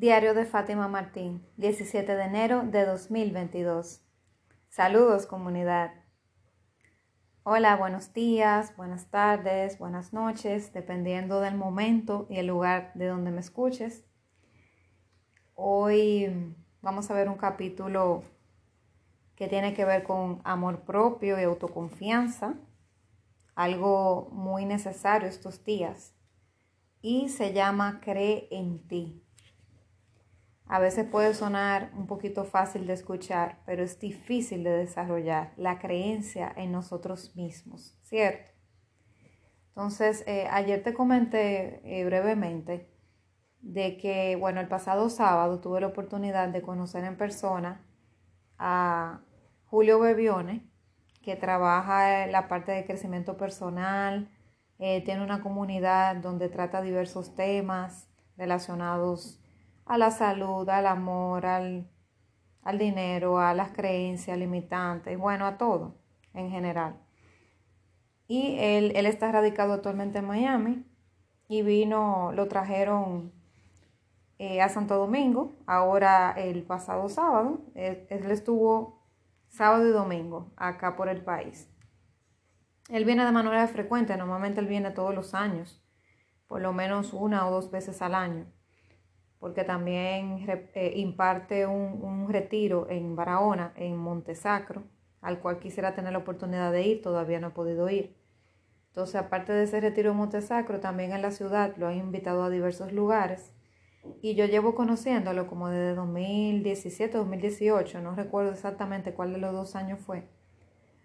Diario de Fátima Martín, 17 de enero de 2022. Saludos comunidad. Hola, buenos días, buenas tardes, buenas noches, dependiendo del momento y el lugar de donde me escuches. Hoy vamos a ver un capítulo que tiene que ver con amor propio y autoconfianza, algo muy necesario estos días, y se llama Cree en ti. A veces puede sonar un poquito fácil de escuchar, pero es difícil de desarrollar la creencia en nosotros mismos, ¿cierto? Entonces, eh, ayer te comenté eh, brevemente de que, bueno, el pasado sábado tuve la oportunidad de conocer en persona a Julio Bebione, que trabaja en la parte de crecimiento personal, eh, tiene una comunidad donde trata diversos temas relacionados a la salud, al amor, al, dinero, a las creencias limitantes, bueno, a todo en general. Y él, él está radicado actualmente en Miami y vino, lo trajeron eh, a Santo Domingo, ahora el pasado sábado. Él, él, estuvo sábado y domingo acá por el país. Él viene de manera frecuente, normalmente él viene todos los años, por lo menos una o dos veces al año porque también eh, imparte un, retiro en Barahona, en Montesacro, al cual quisiera tener la oportunidad de ir, todavía no he podido ir. Entonces, aparte de ese retiro en Montesacro, también en la ciudad lo han invitado a diversos lugares. Y yo llevo conociéndolo como desde 2017, 2018, no recuerdo exactamente cuál de los dos años fue.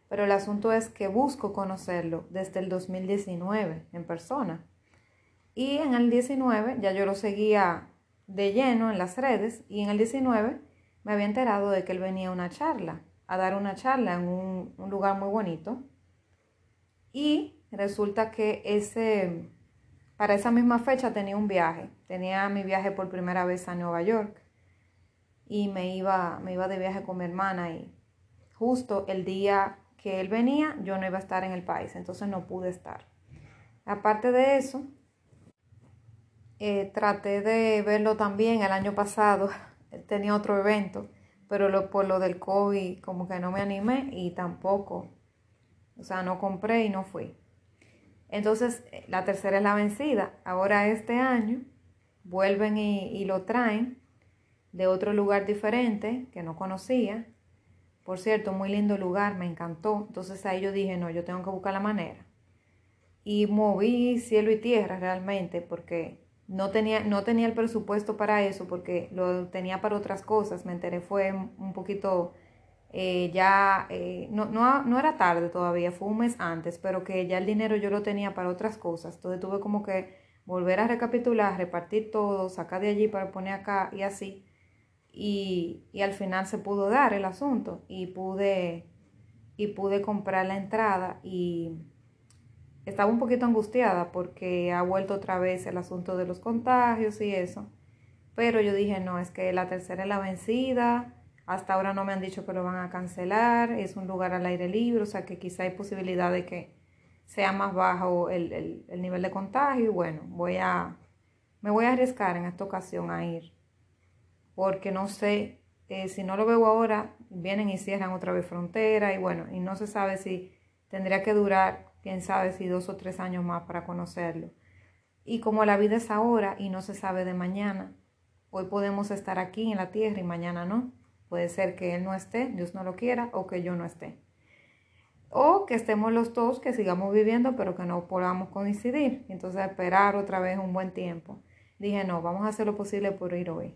Pero el asunto es que busco conocerlo desde el 2019 en persona. Y en el 19 ya yo lo seguía de lleno en las redes y en el 19 me había enterado de que él venía a una charla, a dar una charla en un, lugar muy bonito. Y resulta que ese, para esa misma fecha tenía un viaje, tenía mi viaje por primera vez a Nueva York y me iba, me iba de viaje con mi hermana y justo el día que él venía yo no iba a estar en el país, entonces no pude estar. Aparte de eso, eh, traté de verlo también el año pasado, tenía otro evento, pero por lo del COVID como que no me animé y tampoco, o sea, no compré y no fui. Entonces, eh, la tercera es la vencida. Ahora este año vuelven y, y lo traen de otro lugar diferente que no conocía. Por cierto, muy lindo lugar, me encantó. Entonces ahí yo dije, no, yo tengo que buscar la manera. Y moví cielo y tierra realmente porque no tenía, no tenía el presupuesto para eso porque lo tenía para otras cosas. Me enteré fue un poquito eh, ya, eh, no, no, no, era tarde todavía, fue un mes antes, pero que ya el dinero yo lo tenía para otras cosas. Entonces tuve como que volver a recapitular, repartir todo, sacar de allí para poner acá y así. Y, y al final se pudo dar el asunto y pude, y pude comprar la entrada y estaba un poquito angustiada porque ha vuelto otra vez el asunto de los contagios y eso. Pero yo dije, no, es que la tercera es la vencida. Hasta ahora no me han dicho que lo van a cancelar. Es un lugar al aire libre, o sea que quizá hay posibilidad de que sea más bajo el, nivel de contagio. Y bueno, voy a, me voy a arriescar en esta ocasión a ir. Porque no sé, eh, si no lo veo ahora, vienen y cierran otra vez frontera. Y bueno, y no se sabe si tendría que durar quién sabe si dos o tres años más para conocerlo. Y como la vida es ahora y no se sabe de mañana, hoy podemos estar aquí en la tierra y mañana no. Puede ser que Él no esté, Dios no lo quiera, o que yo no esté. O que estemos los dos, que sigamos viviendo, pero que no podamos coincidir. Entonces esperar otra vez un buen tiempo. Dije, no, vamos a hacer lo posible por ir hoy.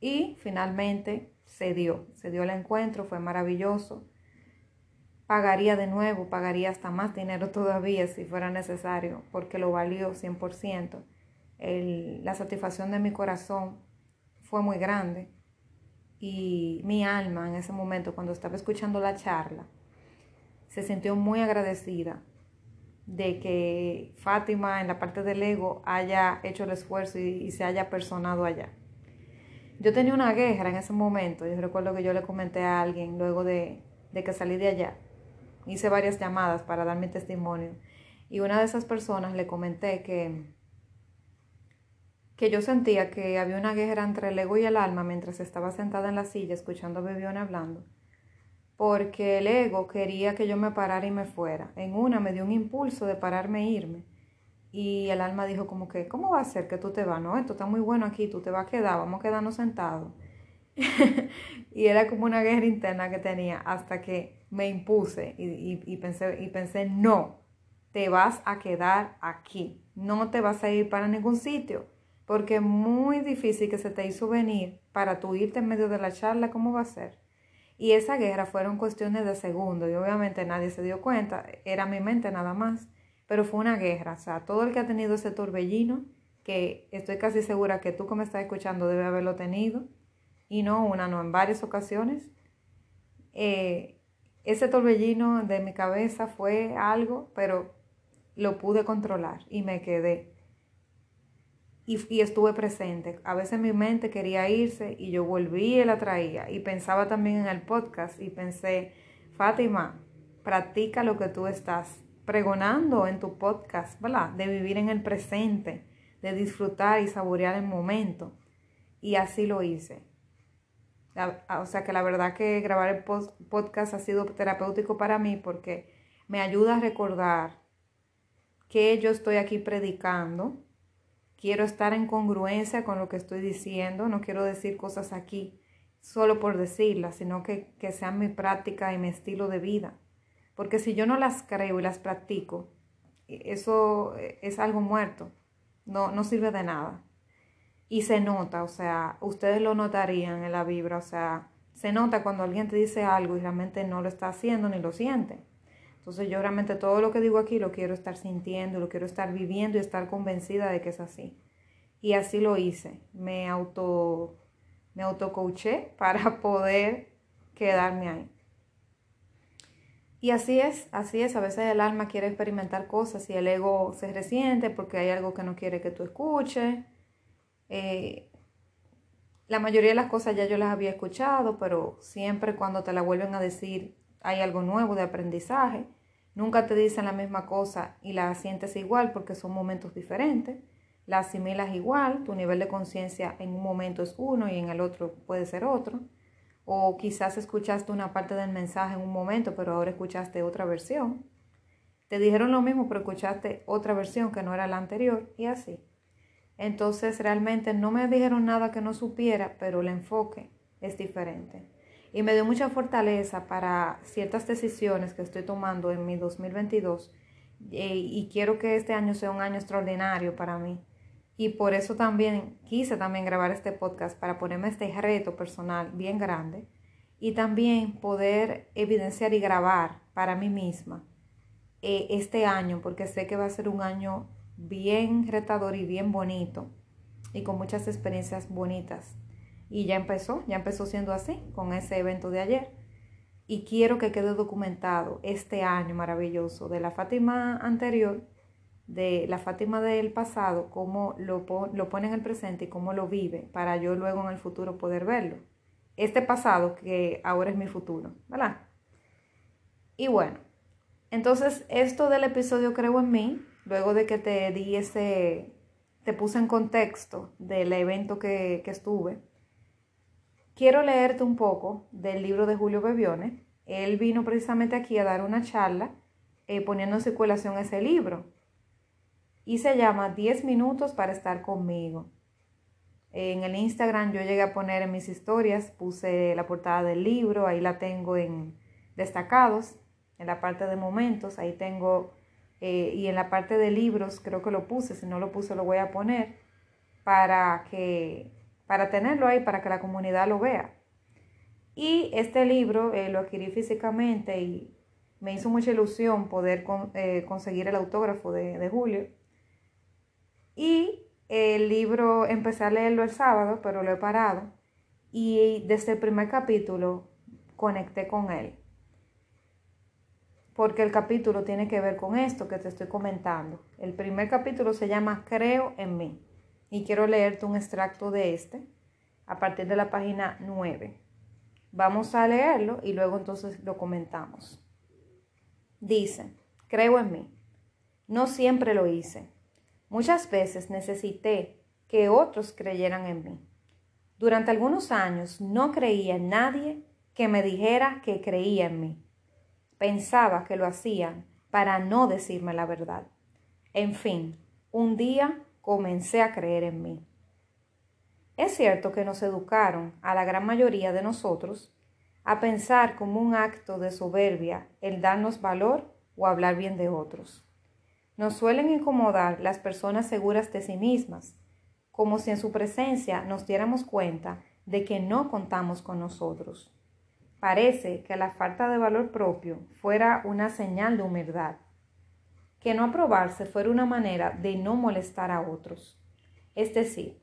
Y finalmente se dio, se dio el encuentro, fue maravilloso pagaría de nuevo, pagaría hasta más dinero todavía si fuera necesario, porque lo valió 100%. la satisfacción de mi corazón fue muy grande y mi alma en ese momento, cuando estaba escuchando la charla, se sintió muy agradecida de que Fátima en la parte del ego haya hecho el esfuerzo y, se haya personado allá. Yo tenía una guerra en ese momento, yo recuerdo que yo le comenté a alguien luego de que salí de allá, hice varias llamadas para dar mi testimonio y una de esas personas le comenté que que yo sentía que había una guerra entre el ego y el alma mientras estaba sentada en la silla escuchando a Bebione hablando, porque el ego quería que yo me parara y me fuera. En una me dio un impulso de pararme e irme. Y el alma dijo como que, ¿cómo va a ser que tú te vas? No, esto está muy bueno aquí, tú te vas a quedar, vamos a quedarnos sentados. y era como una guerra interna que tenía hasta que me impuse y, pensé, y pensé, no, te vas a quedar aquí, no te vas a ir para ningún sitio, porque es muy difícil que se te hizo venir para tú irte en medio de la charla, ¿cómo va a ser? Y esa guerra fueron cuestiones de segundos y obviamente nadie se dio cuenta, era mi mente nada más, pero fue una guerra, o sea, todo el que ha tenido ese torbellino, que estoy casi segura que tú que me estás escuchando debe haberlo tenido, y no una, no, en varias ocasiones, eh, ese torbellino de mi cabeza fue algo, pero lo pude controlar y me quedé y, estuve presente. A veces mi mente quería irse y yo volví y la traía. Y pensaba también en el podcast y pensé, Fátima, practica lo que tú estás pregonando en tu podcast, ¿verdad? De vivir en el presente, de disfrutar y saborear el momento. Y así lo hice. O sea que la verdad que grabar el podcast ha sido terapéutico para mí porque me ayuda a recordar que yo estoy aquí predicando, quiero estar en congruencia con lo que estoy diciendo, no quiero decir cosas aquí solo por decirlas, sino que, que sean mi práctica y mi estilo de vida. Porque si yo no las creo y las practico, eso es algo muerto, no, no sirve de nada. Y se nota, o sea, ustedes lo notarían en la vibra, o sea, se nota cuando alguien te dice algo y realmente no lo está haciendo ni lo siente. Entonces yo realmente todo lo que digo aquí lo quiero estar sintiendo, lo quiero estar viviendo y estar convencida de que es así. Y así lo hice. Me auto me autocoaché para poder quedarme ahí. Y así es, así es. A veces el alma quiere experimentar cosas y el ego se resiente porque hay algo que no quiere que tú escuches. Eh, la mayoría de las cosas ya yo las había escuchado, pero siempre cuando te la vuelven a decir hay algo nuevo de aprendizaje. Nunca te dicen la misma cosa y la sientes igual porque son momentos diferentes. La asimilas igual, tu nivel de conciencia en un momento es uno y en el otro puede ser otro. O quizás escuchaste una parte del mensaje en un momento, pero ahora escuchaste otra versión. Te dijeron lo mismo, pero escuchaste otra versión que no era la anterior y así. Entonces realmente no me dijeron nada que no supiera, pero el enfoque es diferente y me dio mucha fortaleza para ciertas decisiones que estoy tomando en mi 2022 eh, y quiero que este año sea un año extraordinario para mí. Y por eso también quise también grabar este podcast para ponerme este reto personal bien grande y también poder evidenciar y grabar para mí misma eh, este año porque sé que va a ser un año bien retador y bien bonito y con muchas experiencias bonitas y ya empezó, ya empezó siendo así con ese evento de ayer. Y quiero que quede documentado este año maravilloso de la Fátima anterior, de la Fátima del pasado, cómo lo, lo pone en el presente y cómo lo vive, para yo luego en el futuro poder verlo. Este pasado que ahora es mi futuro, ¿verdad? Y bueno, entonces esto del episodio Creo en mí, luego de que te di ese, te puse en contexto del evento que, que estuve, Quiero leerte un poco del libro de Julio Bebione. Él vino precisamente aquí a dar una charla eh, poniendo en circulación ese libro. Y se llama 10 minutos para estar conmigo. En el Instagram yo llegué a poner en mis historias, puse la portada del libro, ahí la tengo en destacados, en la parte de momentos, ahí tengo, eh, y en la parte de libros creo que lo puse, si no lo puse lo voy a poner para que para tenerlo ahí, para que la comunidad lo vea. Y este libro eh, lo adquirí físicamente y me hizo mucha ilusión poder eh, conseguir el autógrafo de, de, Julio. Y el libro empecé a leerlo el sábado, pero lo he parado. Y desde el primer capítulo conecté con él. Porque el capítulo tiene que ver con esto que te estoy comentando. El primer capítulo se llama Creo en mí y quiero leerte un extracto de este a partir de la página 9. Vamos a leerlo y luego entonces lo comentamos. Dice, creo en mí. No siempre lo hice. Muchas veces necesité que otros creyeran en mí. Durante algunos años no creía en nadie que me dijera que creía en mí. Pensaba que lo hacían para no decirme la verdad. En fin, un día comencé a creer en mí. Es cierto que nos educaron, a la gran mayoría de nosotros, a pensar como un acto de soberbia el darnos valor o hablar bien de otros. Nos suelen incomodar las personas seguras de sí mismas, como si en su presencia nos diéramos cuenta de que no contamos con nosotros. Parece que la falta de valor propio fuera una señal de humildad, que no aprobarse fuera una manera de no molestar a otros. Es decir,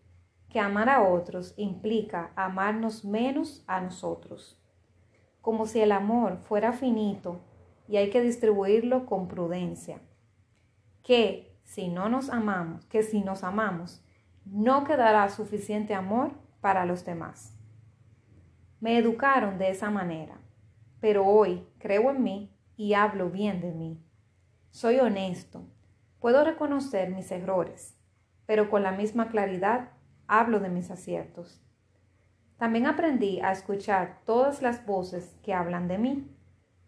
que amar a otros implica amarnos menos a nosotros, como si el amor fuera finito y hay que distribuirlo con prudencia, que si no nos amamos, que si nos amamos, no quedará suficiente amor para los demás. Me educaron de esa manera, pero hoy creo en mí y hablo bien de mí. Soy honesto, puedo reconocer mis errores, pero con la misma claridad hablo de mis aciertos. También aprendí a escuchar todas las voces que hablan de mí,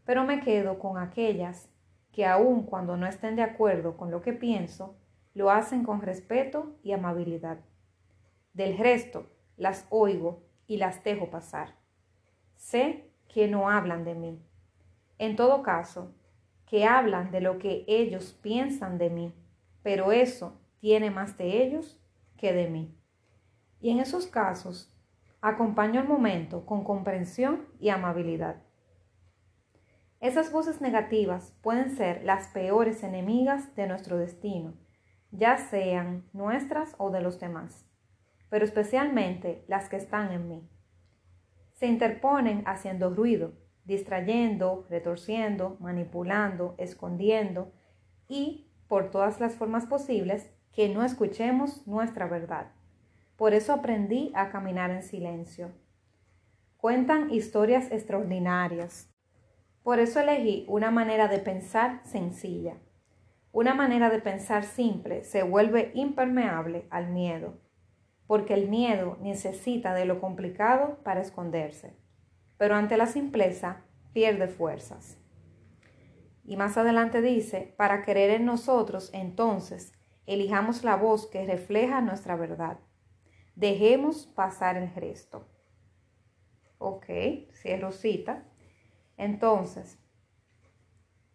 pero me quedo con aquellas que aun cuando no estén de acuerdo con lo que pienso, lo hacen con respeto y amabilidad. Del resto, las oigo y las dejo pasar. Sé que no hablan de mí. En todo caso, que hablan de lo que ellos piensan de mí, pero eso tiene más de ellos que de mí. Y en esos casos, acompaño el momento con comprensión y amabilidad. Esas voces negativas pueden ser las peores enemigas de nuestro destino ya sean nuestras o de los demás, pero especialmente las que están en mí. Se interponen haciendo ruido, distrayendo, retorciendo, manipulando, escondiendo y, por todas las formas posibles, que no escuchemos nuestra verdad. Por eso aprendí a caminar en silencio. Cuentan historias extraordinarias. Por eso elegí una manera de pensar sencilla una manera de pensar simple se vuelve impermeable al miedo, porque el miedo necesita de lo complicado para esconderse, pero ante la simpleza pierde fuerzas. Y más adelante dice, para creer en nosotros, entonces, elijamos la voz que refleja nuestra verdad. Dejemos pasar el resto. Ok, cierro cita. Entonces,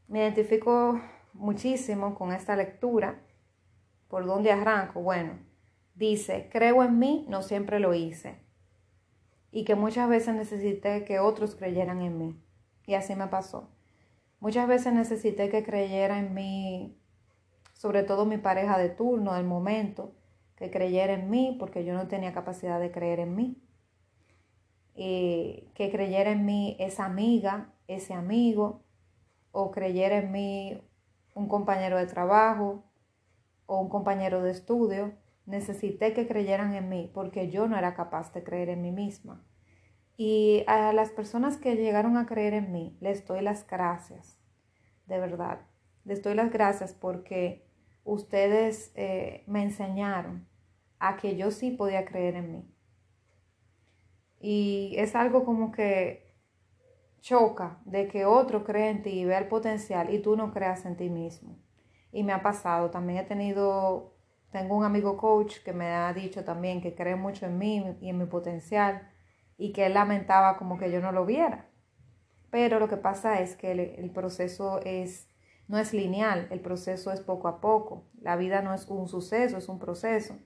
me identifico muchísimo con esta lectura. ¿Por dónde arranco? Bueno, dice, creo en mí, no siempre lo hice. Y que muchas veces necesité que otros creyeran en mí. Y así me pasó. Muchas veces necesité que creyera en mí, sobre todo mi pareja de turno, del momento, que creyera en mí porque yo no tenía capacidad de creer en mí. Y que creyera en mí esa amiga, ese amigo, o creyera en mí un compañero de trabajo o un compañero de estudio, necesité que creyeran en mí porque yo no era capaz de creer en mí misma. Y a las personas que llegaron a creer en mí, les doy las gracias, de verdad. Les doy las gracias porque ustedes eh, me enseñaron a que yo sí podía creer en mí. Y es algo como que choca de que otro cree en ti y vea el potencial y tú no creas en ti mismo. Y me ha pasado, también he tenido, tengo un amigo coach que me ha dicho también que cree mucho en mí y en mi potencial y que él lamentaba como que yo no lo viera. Pero lo que pasa es que el, proceso es, no es lineal, el proceso es poco a poco. La vida no es un suceso, es un proceso.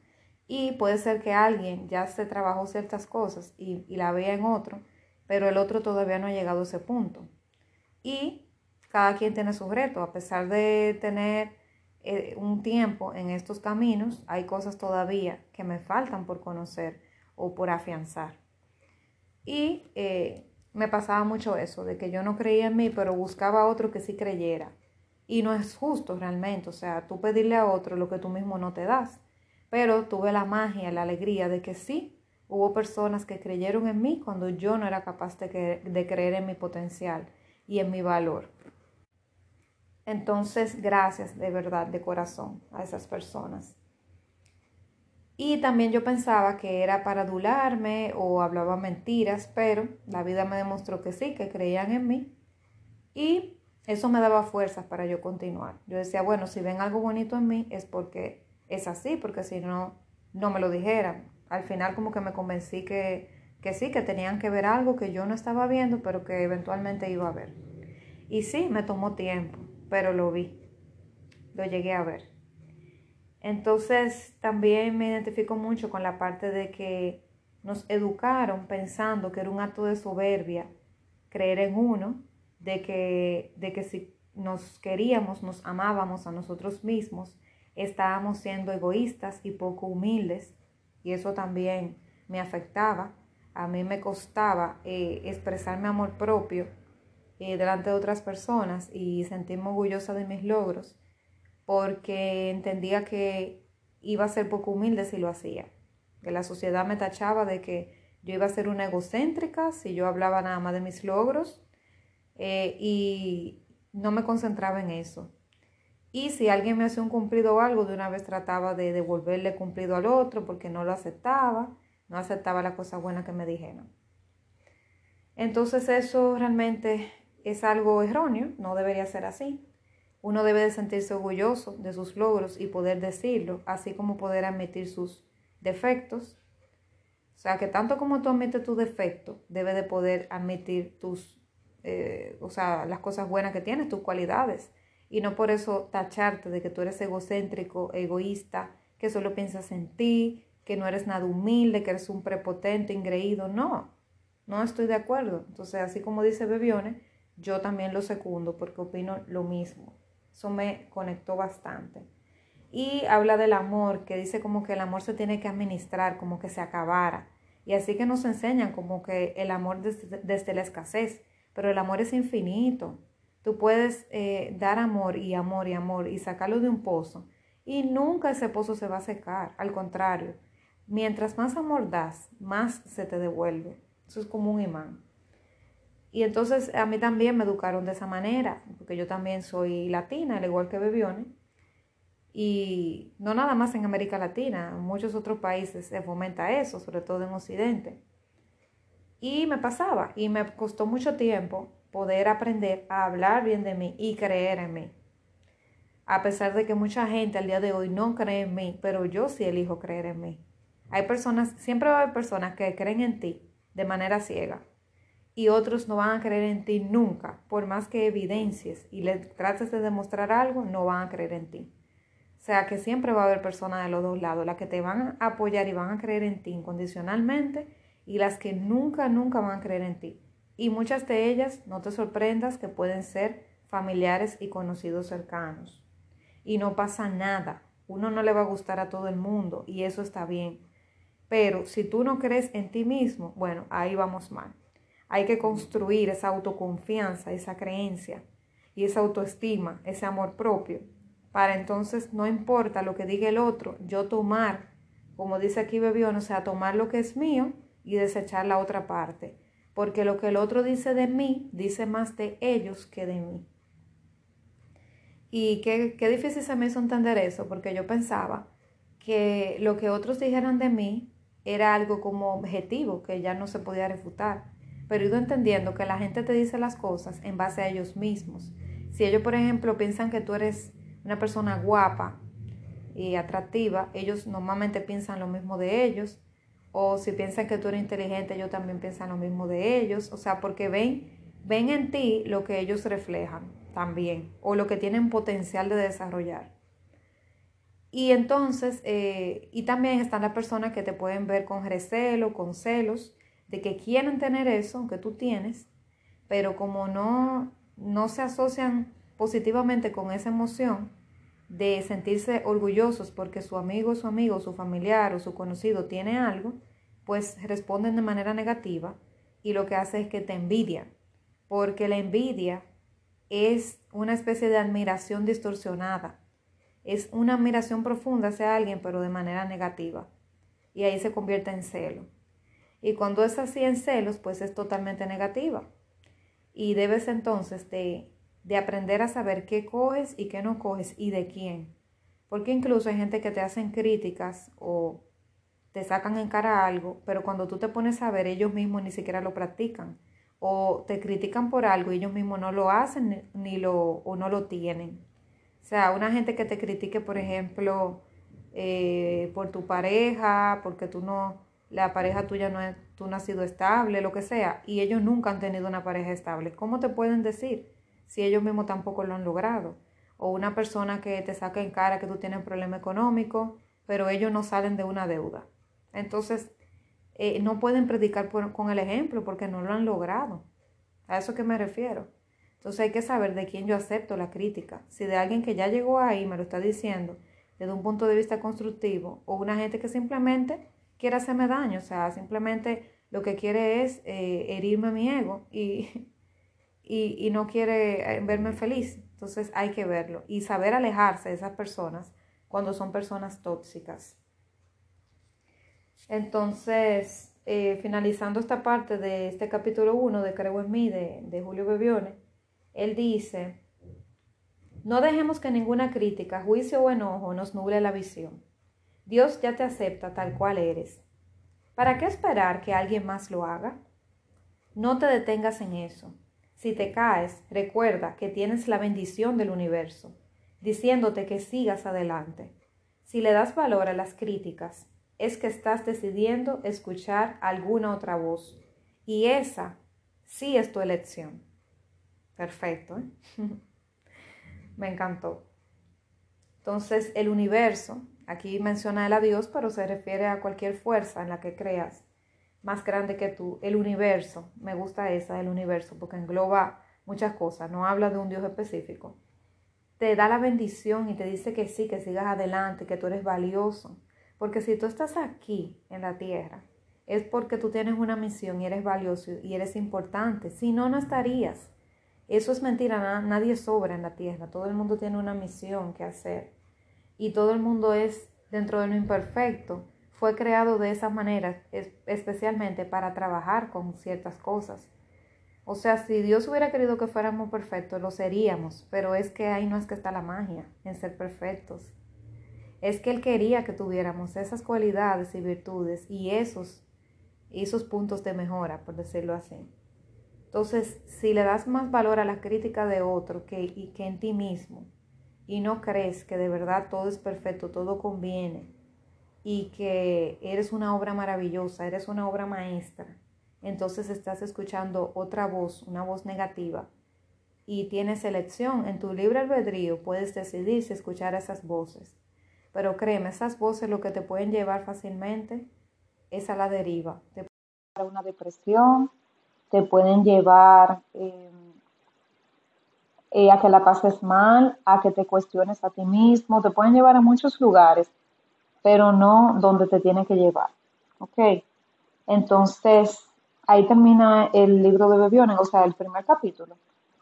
Y puede ser que alguien ya se trabajó ciertas cosas y, y la vea en otro pero el otro todavía no ha llegado a ese punto. Y cada quien tiene su reto, a pesar de tener eh, un tiempo en estos caminos, hay cosas todavía que me faltan por conocer o por afianzar. Y eh, me pasaba mucho eso, de que yo no creía en mí, pero buscaba a otro que sí creyera. Y no es justo realmente, o sea, tú pedirle a otro lo que tú mismo no te das. Pero tuve la magia, la alegría de que sí, Hubo personas que creyeron en mí cuando yo no era capaz de, de creer en mi potencial y en mi valor. Entonces, gracias de verdad, de corazón, a esas personas. Y también yo pensaba que era para adularme o hablaba mentiras, pero la vida me demostró que sí, que creían en mí. Y eso me daba fuerzas para yo continuar. Yo decía, bueno, si ven algo bonito en mí es porque es así, porque si no, no me lo dijeran. Al final como que me convencí que, que sí, que tenían que ver algo que yo no estaba viendo, pero que eventualmente iba a ver. Y sí, me tomó tiempo, pero lo vi, lo llegué a ver. Entonces también me identifico mucho con la parte de que nos educaron pensando que era un acto de soberbia creer en uno, de que, de que si nos queríamos, nos amábamos a nosotros mismos, estábamos siendo egoístas y poco humildes, y eso también me afectaba. A mí me costaba eh, expresar mi amor propio eh, delante de otras personas y sentirme orgullosa de mis logros porque entendía que iba a ser poco humilde si lo hacía. Que la sociedad me tachaba de que yo iba a ser una egocéntrica si yo hablaba nada más de mis logros eh, y no me concentraba en eso. Y si alguien me hacía un cumplido o algo, de una vez trataba de devolverle cumplido al otro porque no lo aceptaba, no aceptaba la cosa buena que me dijeron. Entonces eso realmente es algo erróneo, no debería ser así. Uno debe de sentirse orgulloso de sus logros y poder decirlo, así como poder admitir sus defectos. O sea, que tanto como tú admites tu defecto, debe de poder admitir tus, eh, o sea, las cosas buenas que tienes, tus cualidades. Y no por eso tacharte de que tú eres egocéntrico, egoísta, que solo piensas en ti, que no eres nada humilde, que eres un prepotente, ingreído. No, no estoy de acuerdo. Entonces, así como dice Bebione, yo también lo secundo porque opino lo mismo. Eso me conectó bastante. Y habla del amor, que dice como que el amor se tiene que administrar, como que se acabara. Y así que nos enseñan como que el amor desde, la escasez, pero el amor es infinito. Tú puedes eh, dar amor y amor y amor y sacarlo de un pozo y nunca ese pozo se va a secar. Al contrario, mientras más amor das, más se te devuelve. Eso es como un imán. Y entonces a mí también me educaron de esa manera, porque yo también soy latina, al igual que Bebione. Y no nada más en América Latina, en muchos otros países se fomenta eso, sobre todo en Occidente. Y me pasaba, y me costó mucho tiempo poder aprender a hablar bien de mí y creer en mí. A pesar de que mucha gente al día de hoy no cree en mí, pero yo sí elijo creer en mí. Hay personas, siempre va a haber personas que creen en ti de manera ciega y otros no van a creer en ti nunca, por más que evidencies y le trates de demostrar algo, no van a creer en ti. O sea que siempre va a haber personas de los dos lados, las que te van a apoyar y van a creer en ti incondicionalmente y las que nunca, nunca van a creer en ti. Y muchas de ellas, no te sorprendas, que pueden ser familiares y conocidos cercanos. Y no pasa nada. Uno no le va a gustar a todo el mundo y eso está bien. Pero si tú no crees en ti mismo, bueno, ahí vamos mal. Hay que construir esa autoconfianza, esa creencia y esa autoestima, ese amor propio, para entonces no importa lo que diga el otro, yo tomar, como dice aquí Bebión, o sea, tomar lo que es mío y desechar la otra parte, porque lo que el otro dice de mí dice más de ellos que de mí. Y qué, qué difícil se me hizo entender eso, porque yo pensaba que lo que otros dijeran de mí era algo como objetivo, que ya no se podía refutar pero he ido entendiendo que la gente te dice las cosas en base a ellos mismos. Si ellos, por ejemplo, piensan que tú eres una persona guapa y atractiva, ellos normalmente piensan lo mismo de ellos. O si piensan que tú eres inteligente, ellos también piensan lo mismo de ellos. O sea, porque ven, ven en ti lo que ellos reflejan también, o lo que tienen potencial de desarrollar. Y entonces, eh, y también están las personas que te pueden ver con recelo, con celos, de que quieren tener eso que tú tienes, pero como no, no se asocian positivamente con esa emoción de sentirse orgullosos porque su amigo, su amigo, su familiar o su conocido tiene algo, pues responden de manera negativa y lo que hace es que te envidian, porque la envidia es una especie de admiración distorsionada, es una admiración profunda hacia alguien pero de manera negativa y ahí se convierte en celo. Y cuando es así en celos, pues es totalmente negativa. Y debes entonces de, de aprender a saber qué coges y qué no coges y de quién. Porque incluso hay gente que te hacen críticas o te sacan en cara algo, pero cuando tú te pones a ver, ellos mismos ni siquiera lo practican. O te critican por algo y ellos mismos no lo hacen ni lo, o no lo tienen. O sea, una gente que te critique, por ejemplo, eh, por tu pareja, porque tú no, la pareja tuya no, es, tú no has sido estable, lo que sea, y ellos nunca han tenido una pareja estable. ¿Cómo te pueden decir si ellos mismos tampoco lo han logrado? O una persona que te saca en cara que tú tienes un problema económico, pero ellos no salen de una deuda. Entonces, eh, no pueden predicar con el ejemplo porque no lo han logrado. A eso que me refiero. Entonces hay que saber de quién yo acepto la crítica. Si de alguien que ya llegó ahí me lo está diciendo desde un punto de vista constructivo o una gente que simplemente quiere hacerme daño, o sea, simplemente lo que quiere es eh, herirme mi ego y, y, no quiere eh, verme feliz. Entonces hay que verlo y saber alejarse de esas personas cuando son personas tóxicas. Entonces, eh, finalizando esta parte de este capítulo 1 de Creo en mí de, de Julio Bebione, él dice, no dejemos que ninguna crítica, juicio o enojo nos nuble la visión. Dios ya te acepta tal cual eres. ¿Para qué esperar que alguien más lo haga? No te detengas en eso. Si te caes, recuerda que tienes la bendición del universo, diciéndote que sigas adelante. Si le das valor a las críticas, es que estás decidiendo escuchar alguna otra voz. Y esa sí es tu elección. Perfecto. ¿eh? Me encantó. Entonces, el universo Aquí menciona el a Dios, pero se refiere a cualquier fuerza en la que creas, más grande que tú, el universo. Me gusta esa, el universo, porque engloba muchas cosas, no habla de un Dios específico. Te da la bendición y te dice que sí, que sigas adelante, que tú eres valioso. Porque si tú estás aquí en la tierra, es porque tú tienes una misión y eres valioso y eres importante. Si no, no estarías. Eso es mentira, nadie sobra en la tierra. Todo el mundo tiene una misión que hacer y todo el mundo es dentro de lo imperfecto, fue creado de esa manera, especialmente para trabajar con ciertas cosas. O sea, si Dios hubiera querido que fuéramos perfectos, lo seríamos, pero es que ahí no es que está la magia, en ser perfectos. Es que Él quería que tuviéramos esas cualidades y virtudes y esos, puntos de mejora, por decirlo así. Entonces, si le das más valor a la crítica de otro que, y que en ti mismo, y no crees que de verdad todo es perfecto, todo conviene y que eres una obra maravillosa, eres una obra maestra, entonces estás escuchando otra voz, una voz negativa y tienes elección en tu libre albedrío, puedes decidir si escuchar esas voces. Pero créeme, esas voces lo que te pueden llevar fácilmente es a la deriva. Te pueden llevar a una depresión, te pueden llevar... Eh, eh, a que la pases mal, a que te cuestiones a ti mismo, te pueden llevar a muchos lugares, pero no donde te tiene que llevar. ¿Ok? Entonces, ahí termina el libro de Bebiones, o sea, el primer capítulo.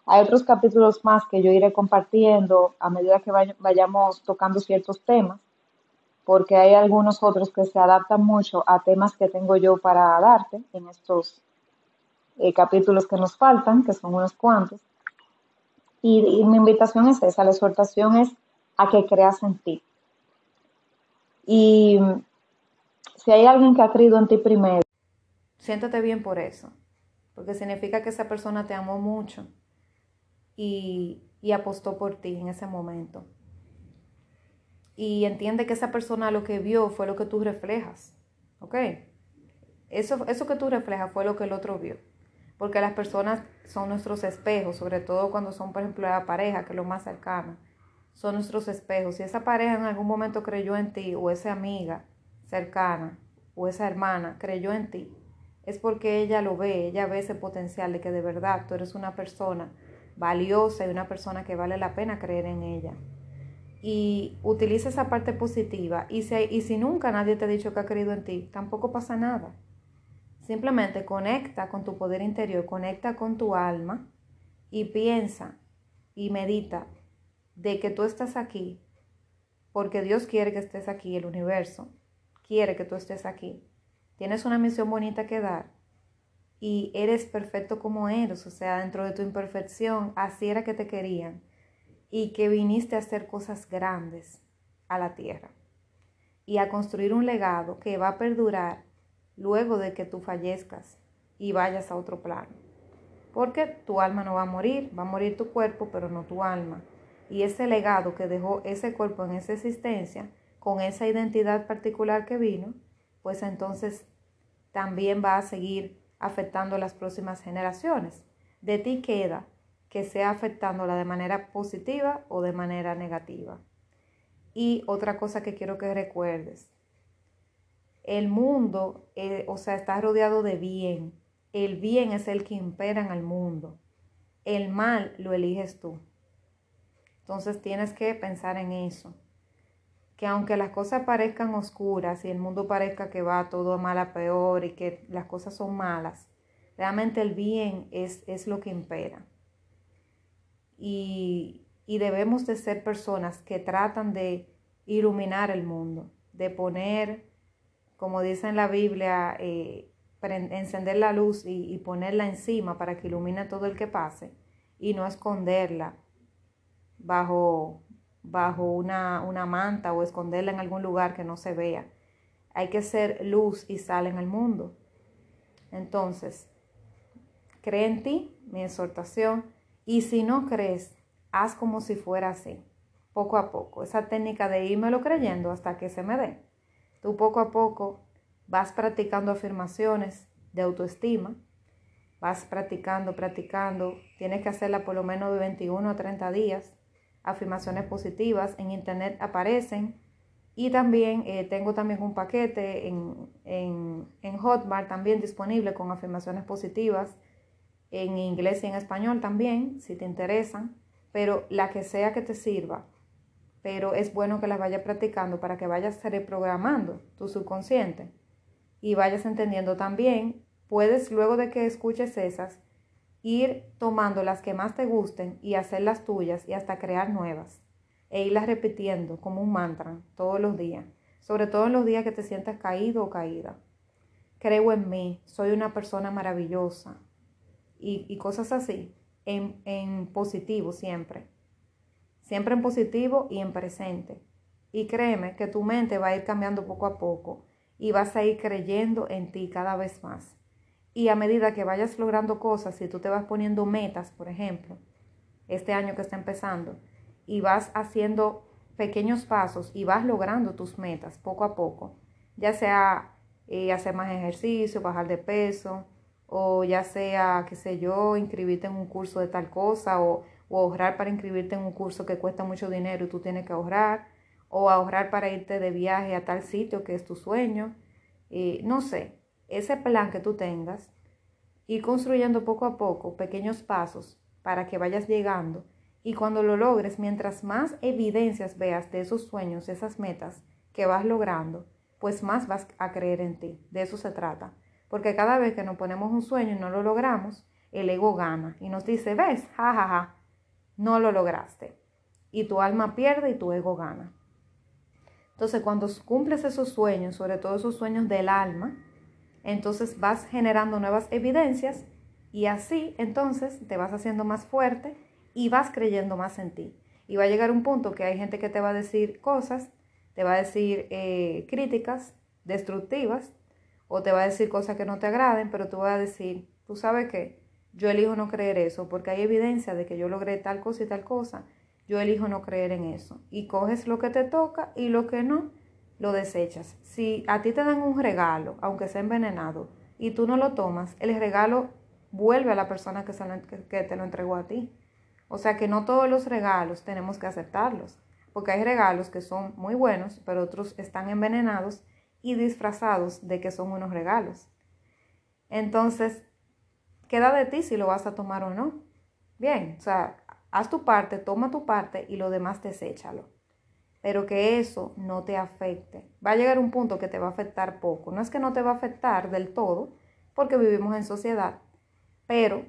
Hay otros capítulos más que yo iré compartiendo a medida que vayamos tocando ciertos temas, porque hay algunos otros que se adaptan mucho a temas que tengo yo para darte en estos eh, capítulos que nos faltan, que son unos cuantos. Y, mi invitación es esa, la exhortación es a que creas en ti. Y si hay alguien que ha creído en ti primero, siéntate bien por eso, porque significa que esa persona te amó mucho y, y apostó por ti en ese momento. Y entiende que esa persona lo que vio fue lo que tú reflejas, ¿ok? Eso, eso que tú reflejas fue lo que el otro vio porque las personas son nuestros espejos, sobre todo cuando son, por ejemplo, la pareja, que es lo más cercano, son nuestros espejos. Si esa pareja en algún momento creyó en ti, o esa amiga cercana, o esa hermana creyó en ti, es porque ella lo ve, ella ve ese potencial de que de verdad tú eres una persona valiosa y una persona que vale la pena creer en ella. Y utiliza esa parte positiva. Y si, y si nunca nadie te ha dicho que ha creído en ti, tampoco pasa nada. Simplemente conecta con tu poder interior, conecta con tu alma y piensa y medita de que tú estás aquí porque Dios quiere que estés aquí, el universo quiere que tú estés aquí. Tienes una misión bonita que dar y eres perfecto como eres, o sea, dentro de tu imperfección, así era que te querían y que viniste a hacer cosas grandes a la tierra. y a construir un legado que va a perdurar luego de que tú fallezcas y vayas a otro plano. Porque tu alma no va a morir, va a morir tu cuerpo, pero no tu alma. Y ese legado que dejó ese cuerpo en esa existencia, con esa identidad particular que vino, pues entonces también va a seguir afectando a las próximas generaciones. De ti queda que sea afectándola de manera positiva o de manera negativa. Y otra cosa que quiero que recuerdes, el mundo, eh, o sea, está rodeado de bien. El bien es el que impera en el mundo. El mal lo eliges tú. Entonces tienes que pensar en eso. Que aunque las cosas parezcan oscuras y el mundo parezca que va todo mal a peor y que las cosas son malas, realmente el bien es, es lo que impera. Y, y debemos de ser personas que tratan de iluminar el mundo, de poner, como dice en la Biblia, eh, encender la luz y, ponerla encima para que ilumine todo el que pase y no esconderla bajo, bajo una, una manta o esconderla en algún lugar que no se vea. Hay que ser luz y sal en el mundo. Entonces, cree en ti, mi exhortación, y si no crees, haz como si fuera así, poco a poco. Esa técnica de lo creyendo hasta que se me dé. Tú poco a poco vas practicando afirmaciones de autoestima, vas practicando, practicando, tienes que hacerla por lo menos de 21 a 30 días. Afirmaciones positivas en internet aparecen y también eh, tengo también un paquete en, en, en Hotmart también disponible con afirmaciones positivas en inglés y en español también, si te interesan, pero la que sea que te sirva. Pero es bueno que las vayas practicando para que vayas reprogramando tu subconsciente y vayas entendiendo también. Puedes, luego de que escuches esas, ir tomando las que más te gusten y hacerlas tuyas y hasta crear nuevas. E irlas repitiendo como un mantra todos los días, sobre todo en los días que te sientas caído o caída. Creo en mí, soy una persona maravillosa, y, cosas así, en, en positivo siempre. Siempre en positivo y en presente. Y créeme que tu mente va a ir cambiando poco a poco y vas a ir creyendo en ti cada vez más. Y a medida que vayas logrando cosas, si tú te vas poniendo metas, por ejemplo, este año que está empezando, y vas haciendo pequeños pasos y vas logrando tus metas poco a poco, ya sea eh, hacer más ejercicio, bajar de peso, o ya sea, qué sé yo, inscribirte en un curso de tal cosa o, ahorrar para inscribirte en un curso que cuesta mucho dinero y tú tienes que ahorrar, o ahorrar para irte de viaje a tal sitio que es tu sueño. y no sé, ese plan que tú tengas, ir construyendo poco a poco pequeños pasos para que vayas llegando y cuando lo logres, mientras más evidencias veas de esos sueños, esas metas que vas logrando, pues más vas a creer en ti. De eso se trata. Porque cada vez que nos ponemos un sueño y no lo logramos, el ego gana y nos dice, ves, jajaja, ja, ja, no lo lograste. Y tu alma pierde y tu ego gana. Entonces, cuando cumples esos sueños, sobre todo esos sueños del alma, entonces vas generando nuevas evidencias y así entonces te vas haciendo más fuerte y vas creyendo más en ti. Y va a llegar un punto que hay gente que te va a decir cosas, te va a decir eh, críticas destructivas o te va a decir cosas que no te agraden, pero tú vas a decir, tú sabes que yo elijo no creer eso porque hay evidencia de que yo logré tal cosa y tal cosa. Yo elijo no creer en eso. Y coges lo que te toca y lo que no, lo desechas. Si a ti te dan un regalo, aunque sea envenenado, y tú no lo tomas, el regalo vuelve a la persona que, te lo entregó a ti. O sea que no todos los regalos tenemos que aceptarlos, porque hay regalos que son muy buenos, pero otros están envenenados y disfrazados de que son unos regalos. Entonces, queda de ti si lo vas a tomar o no. Bien, o sea, haz tu parte, toma tu parte y lo demás deséchalo. Pero que eso no te afecte. Va a llegar un punto que te va a afectar poco. No es que no te va a afectar del todo, porque vivimos en sociedad, pero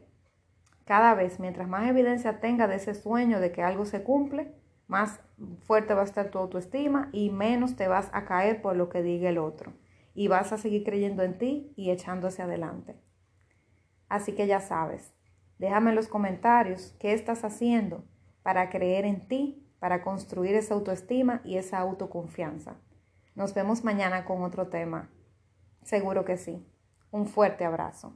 cada vez, mientras más evidencia tenga de ese sueño de que algo se cumple, más fuerte va a estar tu autoestima y menos te vas a caer por lo que diga el otro. Y vas a seguir creyendo en ti y echando hacia adelante. Así que ya sabes, déjame en los comentarios qué estás haciendo para creer en ti, para construir esa autoestima y esa autoconfianza. Nos vemos mañana con otro tema. Seguro que sí. Un fuerte abrazo.